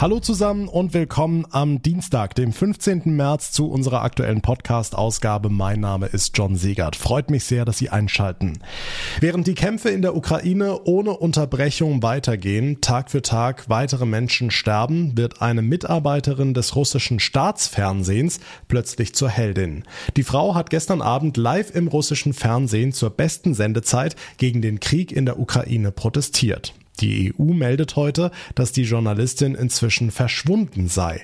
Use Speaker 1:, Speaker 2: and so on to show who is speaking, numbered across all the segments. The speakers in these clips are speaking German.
Speaker 1: Hallo zusammen und willkommen am Dienstag, dem 15. März zu unserer aktuellen Podcast-Ausgabe. Mein Name ist John Segert. Freut mich sehr, dass Sie einschalten. Während die Kämpfe in der Ukraine ohne Unterbrechung weitergehen, Tag für Tag weitere Menschen sterben, wird eine Mitarbeiterin des russischen Staatsfernsehens plötzlich zur Heldin. Die Frau hat gestern Abend live im russischen Fernsehen zur besten Sendezeit gegen den Krieg in der Ukraine protestiert. Die EU meldet heute, dass die Journalistin inzwischen verschwunden sei.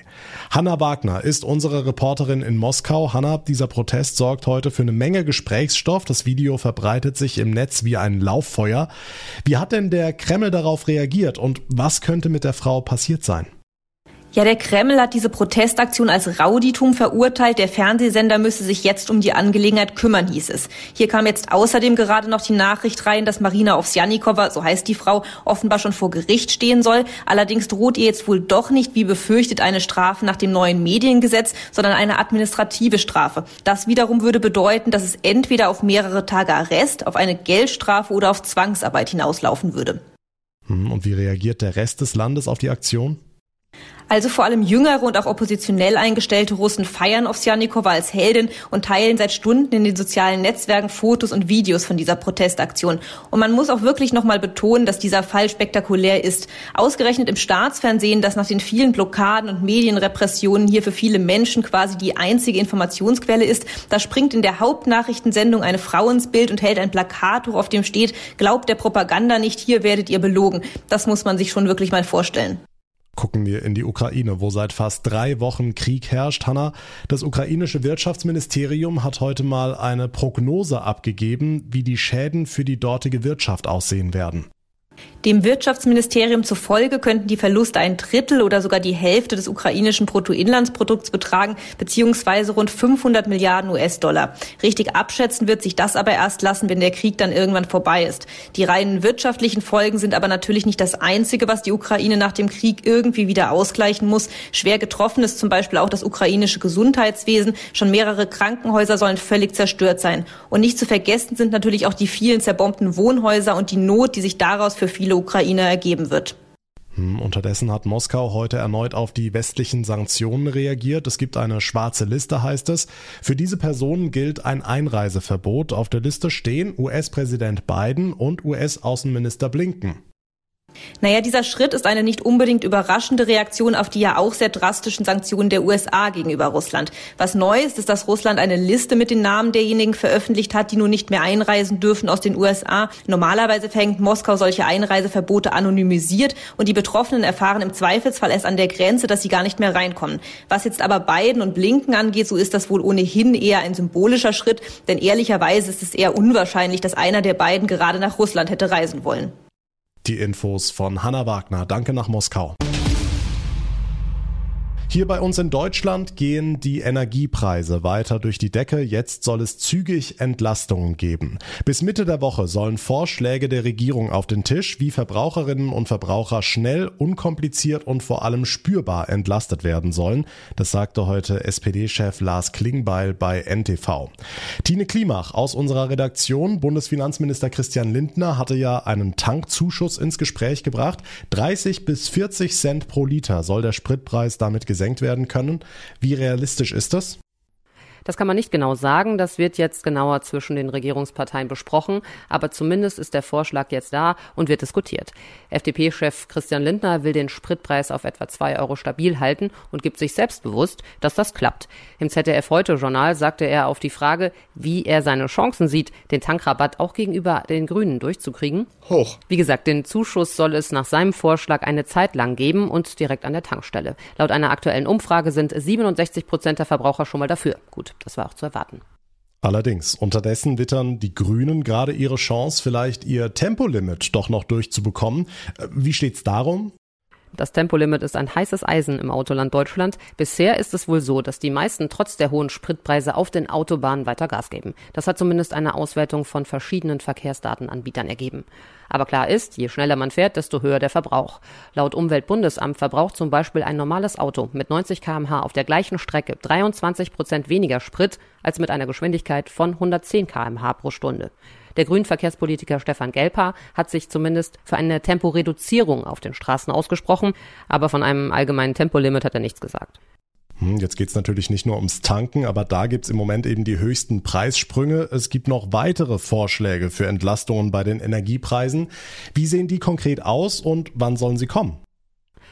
Speaker 1: Hanna Wagner ist unsere Reporterin in Moskau. Hanna, dieser Protest sorgt heute für eine Menge Gesprächsstoff. Das Video verbreitet sich im Netz wie ein Lauffeuer. Wie hat denn der Kreml darauf reagiert und was könnte mit der Frau passiert sein?
Speaker 2: Ja, der Kreml hat diese Protestaktion als Rauditum verurteilt. Der Fernsehsender müsse sich jetzt um die Angelegenheit kümmern, hieß es. Hier kam jetzt außerdem gerade noch die Nachricht rein, dass Marina Ovsjanikova, so heißt die Frau, offenbar schon vor Gericht stehen soll. Allerdings droht ihr jetzt wohl doch nicht, wie befürchtet, eine Strafe nach dem neuen Mediengesetz, sondern eine administrative Strafe. Das wiederum würde bedeuten, dass es entweder auf mehrere Tage Arrest, auf eine Geldstrafe oder auf Zwangsarbeit hinauslaufen würde.
Speaker 1: Hm, und wie reagiert der Rest des Landes auf die Aktion?
Speaker 2: Also vor allem jüngere und auch oppositionell eingestellte Russen feiern Ovsjanikova als Heldin und teilen seit Stunden in den sozialen Netzwerken Fotos und Videos von dieser Protestaktion. Und man muss auch wirklich nochmal betonen, dass dieser Fall spektakulär ist. Ausgerechnet im Staatsfernsehen, das nach den vielen Blockaden und Medienrepressionen hier für viele Menschen quasi die einzige Informationsquelle ist, da springt in der Hauptnachrichtensendung eine Frau ins Bild und hält ein Plakat hoch, auf dem steht, glaubt der Propaganda nicht, hier werdet ihr belogen. Das muss man sich schon wirklich mal vorstellen
Speaker 1: gucken wir in die Ukraine, wo seit fast drei Wochen Krieg herrscht. Hanna, das ukrainische Wirtschaftsministerium hat heute mal eine Prognose abgegeben, wie die Schäden für die dortige Wirtschaft aussehen werden.
Speaker 2: Dem Wirtschaftsministerium zufolge könnten die Verluste ein Drittel oder sogar die Hälfte des ukrainischen Bruttoinlandsprodukts betragen, beziehungsweise rund 500 Milliarden US-Dollar. Richtig abschätzen wird sich das aber erst lassen, wenn der Krieg dann irgendwann vorbei ist. Die reinen wirtschaftlichen Folgen sind aber natürlich nicht das Einzige, was die Ukraine nach dem Krieg irgendwie wieder ausgleichen muss. Schwer getroffen ist zum Beispiel auch das ukrainische Gesundheitswesen. Schon mehrere Krankenhäuser sollen völlig zerstört sein. Und nicht zu vergessen sind natürlich auch die vielen zerbombten Wohnhäuser und die Not, die sich daraus für viele Ukrainer ergeben wird.
Speaker 1: Hm, unterdessen hat Moskau heute erneut auf die westlichen Sanktionen reagiert. Es gibt eine schwarze Liste, heißt es. Für diese Personen gilt ein Einreiseverbot. Auf der Liste stehen US-Präsident Biden und US-Außenminister Blinken.
Speaker 2: Naja, dieser Schritt ist eine nicht unbedingt überraschende Reaktion auf die ja auch sehr drastischen Sanktionen der USA gegenüber Russland. Was neu ist, ist, dass Russland eine Liste mit den Namen derjenigen veröffentlicht hat, die nun nicht mehr einreisen dürfen aus den USA. Normalerweise verhängt Moskau solche Einreiseverbote anonymisiert und die Betroffenen erfahren im Zweifelsfall erst an der Grenze, dass sie gar nicht mehr reinkommen. Was jetzt aber Biden und Blinken angeht, so ist das wohl ohnehin eher ein symbolischer Schritt, denn ehrlicherweise ist es eher unwahrscheinlich, dass einer der beiden gerade nach Russland hätte reisen wollen.
Speaker 1: Die Infos von Hanna Wagner. Danke nach Moskau. Hier bei uns in Deutschland gehen die Energiepreise weiter durch die Decke. Jetzt soll es zügig Entlastungen geben. Bis Mitte der Woche sollen Vorschläge der Regierung auf den Tisch, wie Verbraucherinnen und Verbraucher schnell, unkompliziert und vor allem spürbar entlastet werden sollen. Das sagte heute SPD-Chef Lars Klingbeil bei NTV. Tine Klimach aus unserer Redaktion, Bundesfinanzminister Christian Lindner, hatte ja einen Tankzuschuss ins Gespräch gebracht. 30 bis 40 Cent pro Liter soll der Spritpreis damit gesenkt gesenkt werden können. Wie realistisch ist das?
Speaker 3: Das kann man nicht genau sagen. Das wird jetzt genauer zwischen den Regierungsparteien besprochen. Aber zumindest ist der Vorschlag jetzt da und wird diskutiert. FDP-Chef Christian Lindner will den Spritpreis auf etwa zwei Euro stabil halten und gibt sich selbstbewusst, dass das klappt. Im ZDF heute Journal sagte er auf die Frage, wie er seine Chancen sieht, den Tankrabatt auch gegenüber den Grünen durchzukriegen. Hoch. Wie gesagt, den Zuschuss soll es nach seinem Vorschlag eine Zeit lang geben und direkt an der Tankstelle. Laut einer aktuellen Umfrage sind 67 Prozent der Verbraucher schon mal dafür. Gut, das war auch zu erwarten.
Speaker 1: Allerdings, unterdessen wittern die Grünen gerade ihre Chance, vielleicht ihr Tempolimit doch noch durchzubekommen. Äh, wie steht's darum?
Speaker 3: Das Tempolimit ist ein heißes Eisen im Autoland Deutschland. Bisher ist es wohl so, dass die meisten trotz der hohen Spritpreise auf den Autobahnen weiter Gas geben. Das hat zumindest eine Auswertung von verschiedenen Verkehrsdatenanbietern ergeben. Aber klar ist, je schneller man fährt, desto höher der Verbrauch. Laut Umweltbundesamt verbraucht zum Beispiel ein normales Auto mit 90 kmh auf der gleichen Strecke 23 Prozent weniger Sprit als mit einer Geschwindigkeit von 110 kmh pro Stunde. Der Grünen-Verkehrspolitiker Stefan Gelper hat sich zumindest für eine Temporeduzierung auf den Straßen ausgesprochen, aber von einem allgemeinen Tempolimit hat er nichts gesagt.
Speaker 1: Hm, jetzt geht's natürlich nicht nur ums Tanken, aber da gibt's im Moment eben die höchsten Preissprünge. Es gibt noch weitere Vorschläge für Entlastungen bei den Energiepreisen. Wie sehen die konkret aus und wann sollen sie kommen?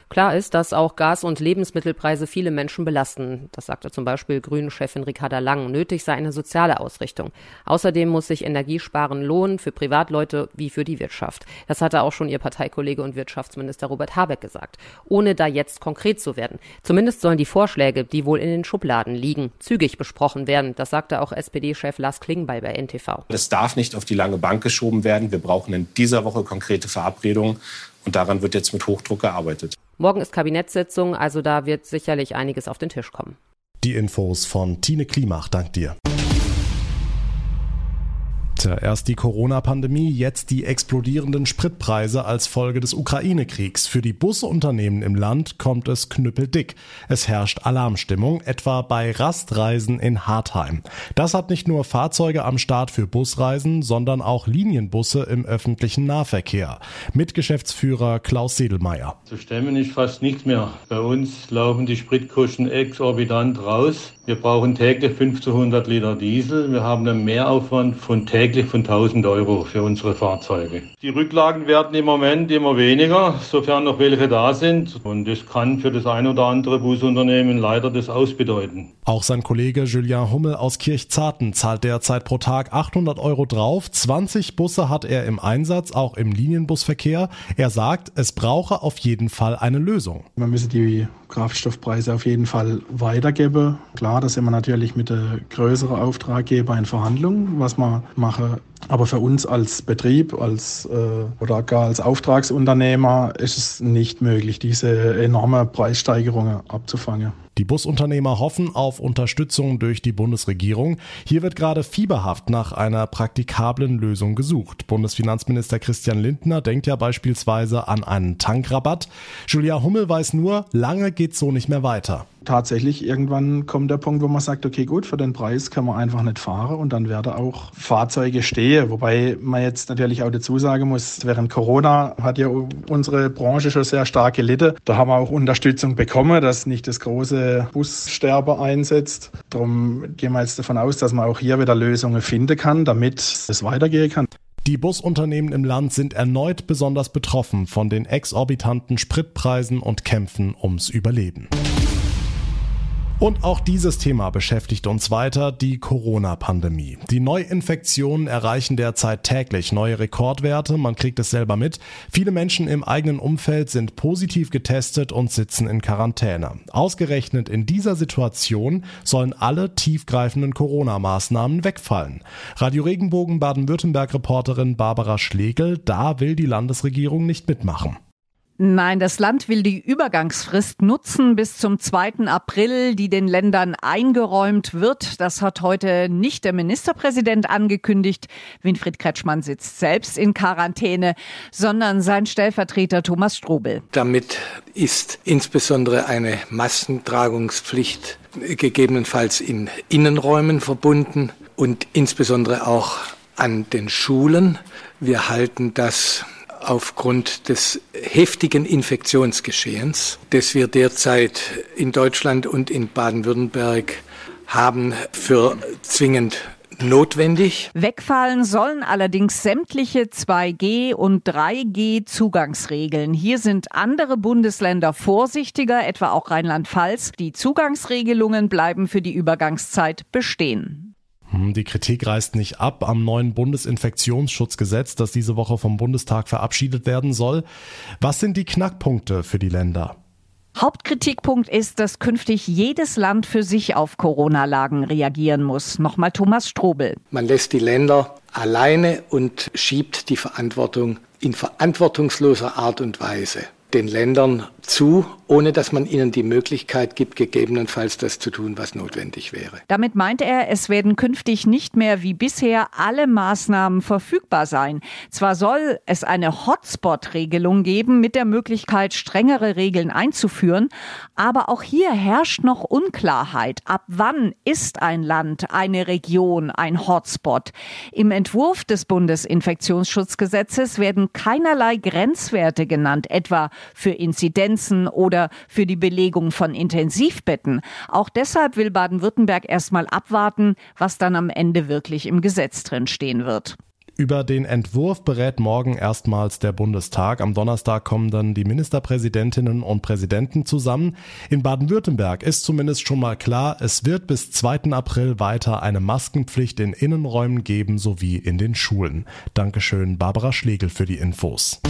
Speaker 3: Klar ist, dass auch Gas- und Lebensmittelpreise viele Menschen belasten. Das sagte zum Beispiel Grünen-Chefin Ricarda Lang. Nötig sei eine soziale Ausrichtung. Außerdem muss sich Energiesparen lohnen für Privatleute wie für die Wirtschaft. Das hatte auch schon ihr Parteikollege und Wirtschaftsminister Robert Habeck gesagt. Ohne da jetzt konkret zu werden. Zumindest sollen die Vorschläge, die wohl in den Schubladen liegen, zügig besprochen werden. Das sagte auch SPD-Chef Lars Klingbeil bei NTV.
Speaker 4: Das darf nicht auf die lange Bank geschoben werden. Wir brauchen in dieser Woche konkrete Verabredungen. Und daran wird jetzt mit Hochdruck gearbeitet.
Speaker 3: Morgen ist Kabinettssitzung, also da wird sicherlich einiges auf den Tisch kommen.
Speaker 1: Die Infos von Tine Klimach, dank dir. Tja, erst die Corona-Pandemie, jetzt die explodierenden Spritpreise als Folge des Ukraine-Kriegs. Für die Busunternehmen im Land kommt es knüppeldick. Es herrscht Alarmstimmung, etwa bei Rastreisen in Hartheim. Das hat nicht nur Fahrzeuge am Start für Busreisen, sondern auch Linienbusse im öffentlichen Nahverkehr. Mit Geschäftsführer Klaus Sedelmeier.
Speaker 5: Zu stemmen ist fast nichts mehr. Bei uns laufen die Spritkosten exorbitant raus. Wir brauchen täglich 1500 Liter Diesel. Wir haben einen Mehraufwand von täglich von 1000 Euro für unsere Fahrzeuge. Die Rücklagen werden im Moment immer weniger, sofern noch welche da sind. Und das kann für das ein oder andere Busunternehmen leider das ausbedeuten.
Speaker 1: Auch sein Kollege Julien Hummel aus Kirchzarten zahlt derzeit pro Tag 800 Euro drauf. 20 Busse hat er im Einsatz, auch im Linienbusverkehr. Er sagt, es brauche auf jeden Fall eine Lösung.
Speaker 6: Man müsse die Kraftstoffpreise auf jeden Fall weitergeben. Klar, da sind wir natürlich mit der größeren Auftraggeber in Verhandlungen, was man machen. Aber für uns als Betrieb, als äh, oder gar als Auftragsunternehmer ist es nicht möglich, diese enorme Preissteigerungen abzufangen.
Speaker 1: Die Busunternehmer hoffen auf Unterstützung durch die Bundesregierung. Hier wird gerade fieberhaft nach einer praktikablen Lösung gesucht. Bundesfinanzminister Christian Lindner denkt ja beispielsweise an einen Tankrabatt. Julia Hummel weiß nur, lange geht so nicht mehr weiter
Speaker 6: tatsächlich irgendwann kommt der Punkt, wo man sagt, okay, gut, für den Preis kann man einfach nicht fahren und dann werden auch Fahrzeuge stehen. Wobei man jetzt natürlich auch dazu sagen muss, während Corona hat ja unsere Branche schon sehr stark gelitten. Da haben wir auch Unterstützung bekommen, dass nicht das große Bussterbe einsetzt. Darum gehen wir jetzt davon aus, dass man auch hier wieder Lösungen finden kann, damit es weitergehen kann.
Speaker 1: Die Busunternehmen im Land sind erneut besonders betroffen von den exorbitanten Spritpreisen und Kämpfen ums Überleben. Und auch dieses Thema beschäftigt uns weiter, die Corona-Pandemie. Die Neuinfektionen erreichen derzeit täglich neue Rekordwerte, man kriegt es selber mit. Viele Menschen im eigenen Umfeld sind positiv getestet und sitzen in Quarantäne. Ausgerechnet in dieser Situation sollen alle tiefgreifenden Corona-Maßnahmen wegfallen. Radio Regenbogen Baden-Württemberg-Reporterin Barbara Schlegel, da will die Landesregierung nicht mitmachen.
Speaker 7: Nein, das Land will die Übergangsfrist nutzen bis zum 2. April, die den Ländern eingeräumt wird. Das hat heute nicht der Ministerpräsident angekündigt. Winfried Kretschmann sitzt selbst in Quarantäne, sondern sein Stellvertreter Thomas Strobel.
Speaker 8: Damit ist insbesondere eine Massentragungspflicht gegebenenfalls in Innenräumen verbunden und insbesondere auch an den Schulen. Wir halten das aufgrund des heftigen Infektionsgeschehens, das wir derzeit in Deutschland und in Baden-Württemberg haben, für zwingend notwendig.
Speaker 7: Wegfallen sollen allerdings sämtliche 2G und 3G Zugangsregeln. Hier sind andere Bundesländer vorsichtiger, etwa auch Rheinland-Pfalz. Die Zugangsregelungen bleiben für die Übergangszeit bestehen.
Speaker 1: Hm, die Kritik reißt nicht ab am neuen Bundesinfektionsschutzgesetz, das diese Woche vom Bundestag verabschiedet werden soll. Was sind die Knackpunkte für die Länder?
Speaker 7: Hauptkritikpunkt ist, dass künftig jedes Land für sich auf Corona-Lagen reagieren muss. Nochmal Thomas Strobel.
Speaker 8: Man lässt die Länder alleine und schiebt die Verantwortung in verantwortungsloser Art und Weise den Ländern zu, ohne dass man ihnen die Möglichkeit gibt, gegebenenfalls das zu tun, was notwendig wäre.
Speaker 7: Damit meint er, es werden künftig nicht mehr wie bisher alle Maßnahmen verfügbar sein. Zwar soll es eine Hotspot-Regelung geben mit der Möglichkeit, strengere Regeln einzuführen, aber auch hier herrscht noch Unklarheit. Ab wann ist ein Land, eine Region ein Hotspot? Im Entwurf des Bundesinfektionsschutzgesetzes werden keinerlei Grenzwerte genannt, etwa für Inzidenzen oder für die Belegung von Intensivbetten. Auch deshalb will Baden-Württemberg erstmal abwarten, was dann am Ende wirklich im Gesetz drin stehen wird.
Speaker 1: Über den Entwurf berät morgen erstmals der Bundestag. Am Donnerstag kommen dann die Ministerpräsidentinnen und Präsidenten zusammen. In Baden-Württemberg ist zumindest schon mal klar, es wird bis 2. April weiter eine Maskenpflicht in Innenräumen geben sowie in den Schulen. Dankeschön, Barbara Schlegel für die Infos.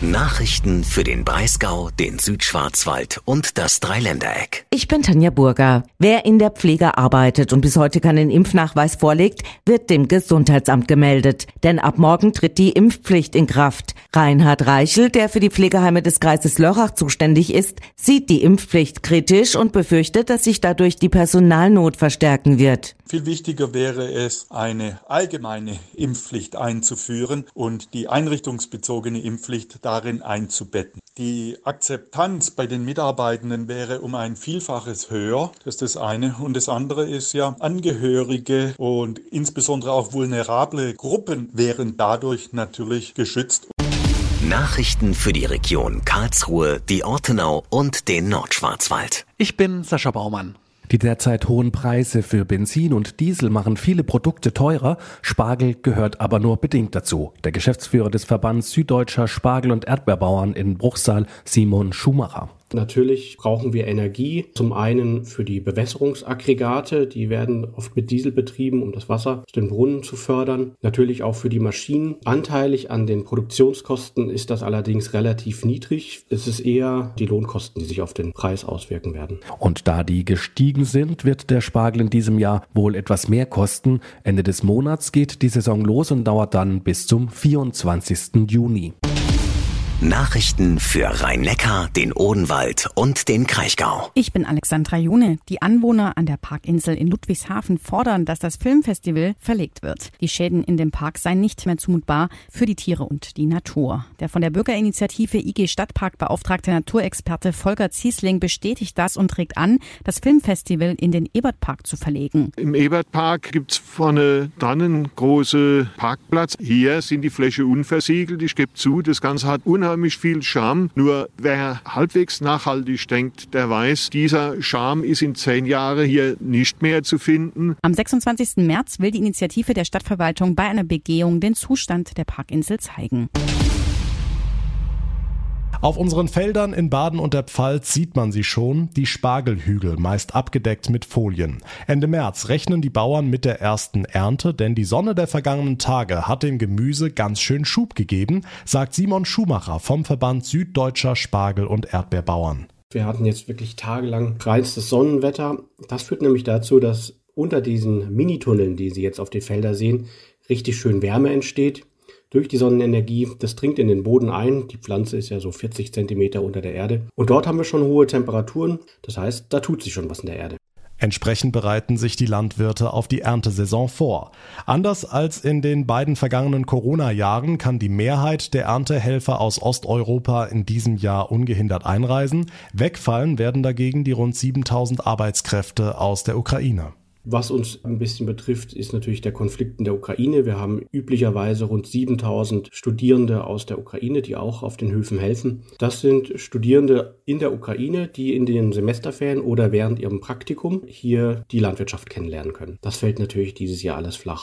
Speaker 9: Nachrichten für den Breisgau, den Südschwarzwald und das Dreiländereck.
Speaker 10: Ich bin Tanja Burger. Wer in der Pflege arbeitet und bis heute keinen Impfnachweis vorlegt, wird dem Gesundheitsamt gemeldet. Denn ab morgen tritt die Impfpflicht in Kraft. Reinhard Reichel, der für die Pflegeheime des Kreises Lörrach zuständig ist, sieht die Impfpflicht kritisch und befürchtet, dass sich dadurch die Personalnot verstärken wird.
Speaker 11: Viel wichtiger wäre es, eine allgemeine Impfpflicht einzuführen und die einrichtungsbezogene Impfpflicht darin einzubetten. Die Akzeptanz bei den Mitarbeitenden wäre um ein Vielfaches höher. Das ist das eine. Und das andere ist ja, Angehörige und insbesondere auch vulnerable Gruppen wären dadurch natürlich geschützt.
Speaker 9: Nachrichten für die Region Karlsruhe, die Ortenau und den Nordschwarzwald.
Speaker 12: Ich bin Sascha Baumann. Die derzeit hohen Preise für Benzin und Diesel machen viele Produkte teurer. Spargel gehört aber nur bedingt dazu. Der Geschäftsführer des Verbands Süddeutscher Spargel- und Erdbeerbauern in Bruchsal, Simon Schumacher.
Speaker 13: Natürlich brauchen wir Energie. Zum einen für die Bewässerungsaggregate, die werden oft mit Diesel betrieben, um das Wasser aus den Brunnen zu fördern. Natürlich auch für die Maschinen. Anteilig an den Produktionskosten ist das allerdings relativ niedrig. Es ist eher die Lohnkosten, die sich auf den Preis auswirken werden.
Speaker 12: Und da die gestiegen sind, wird der Spargel in diesem Jahr wohl etwas mehr kosten. Ende des Monats geht die Saison los und dauert dann bis zum 24. Juni.
Speaker 9: Nachrichten für Rhein-Neckar, den Odenwald und den Kraichgau.
Speaker 14: Ich bin Alexandra June. Die Anwohner an der Parkinsel in Ludwigshafen fordern, dass das Filmfestival verlegt wird. Die Schäden in dem Park seien nicht mehr zumutbar für die Tiere und die Natur. Der von der Bürgerinitiative IG Stadtpark beauftragte Naturexperte Volker Ziesling bestätigt das und trägt an, das Filmfestival in den Ebertpark zu verlegen.
Speaker 15: Im Ebertpark gibt's vorne dann einen großen Parkplatz. Hier sind die Fläche unversiegelt. Ich gebe zu, das Ganze hat unheimlich unheimlich viel Charme. Nur wer halbwegs nachhaltig denkt, der weiß, dieser Charme ist in zehn Jahren hier nicht mehr zu finden.
Speaker 14: Am 26. März will die Initiative der Stadtverwaltung bei einer Begehung den Zustand der Parkinsel zeigen.
Speaker 1: Auf unseren Feldern in Baden und der Pfalz sieht man sie schon, die Spargelhügel, meist abgedeckt mit Folien. Ende März rechnen die Bauern mit der ersten Ernte, denn die Sonne der vergangenen Tage hat dem Gemüse ganz schön Schub gegeben, sagt Simon Schumacher vom Verband Süddeutscher Spargel- und Erdbeerbauern.
Speaker 13: Wir hatten jetzt wirklich tagelang reinstes Sonnenwetter. Das führt nämlich dazu, dass unter diesen Minitunneln, die Sie jetzt auf den Feldern sehen, richtig schön Wärme entsteht durch die Sonnenenergie. Das dringt in den Boden ein. Die Pflanze ist ja so 40 Zentimeter unter der Erde. Und dort haben wir schon hohe Temperaturen. Das heißt, da tut sich schon was in der Erde.
Speaker 1: Entsprechend bereiten sich die Landwirte auf die Erntesaison vor. Anders als in den beiden vergangenen Corona-Jahren kann die Mehrheit der Erntehelfer aus Osteuropa in diesem Jahr ungehindert einreisen. Wegfallen werden dagegen die rund 7000 Arbeitskräfte aus der Ukraine.
Speaker 13: Was uns ein bisschen betrifft, ist natürlich der Konflikt in der Ukraine. Wir haben üblicherweise rund 7000 Studierende aus der Ukraine, die auch auf den Höfen helfen. Das sind Studierende in der Ukraine, die in den Semesterferien oder während ihrem Praktikum hier die Landwirtschaft kennenlernen können. Das fällt natürlich dieses Jahr alles flach.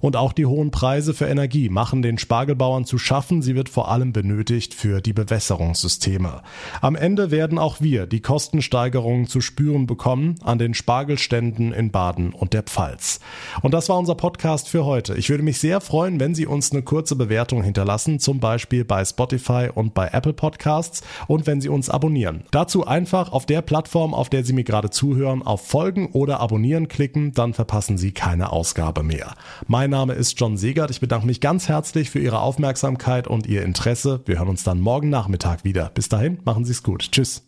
Speaker 1: Und auch die hohen Preise für Energie machen den Spargelbauern zu schaffen. Sie wird vor allem benötigt für die Bewässerungssysteme. Am Ende werden auch wir die Kostensteigerungen zu spüren bekommen an den Spargelständen in Baden Baden und der Pfalz. Und das war unser Podcast für heute. Ich würde mich sehr freuen, wenn Sie uns eine kurze Bewertung hinterlassen, zum Beispiel bei Spotify und bei Apple Podcasts und wenn Sie uns abonnieren. Dazu einfach auf der Plattform, auf der Sie mir gerade zuhören, auf Folgen oder Abonnieren klicken, dann verpassen Sie keine Ausgabe mehr. Mein Name ist John Segert. Ich bedanke mich ganz herzlich für Ihre Aufmerksamkeit und Ihr Interesse. Wir hören uns dann morgen Nachmittag wieder. Bis dahin, machen Sie es gut. Tschüss.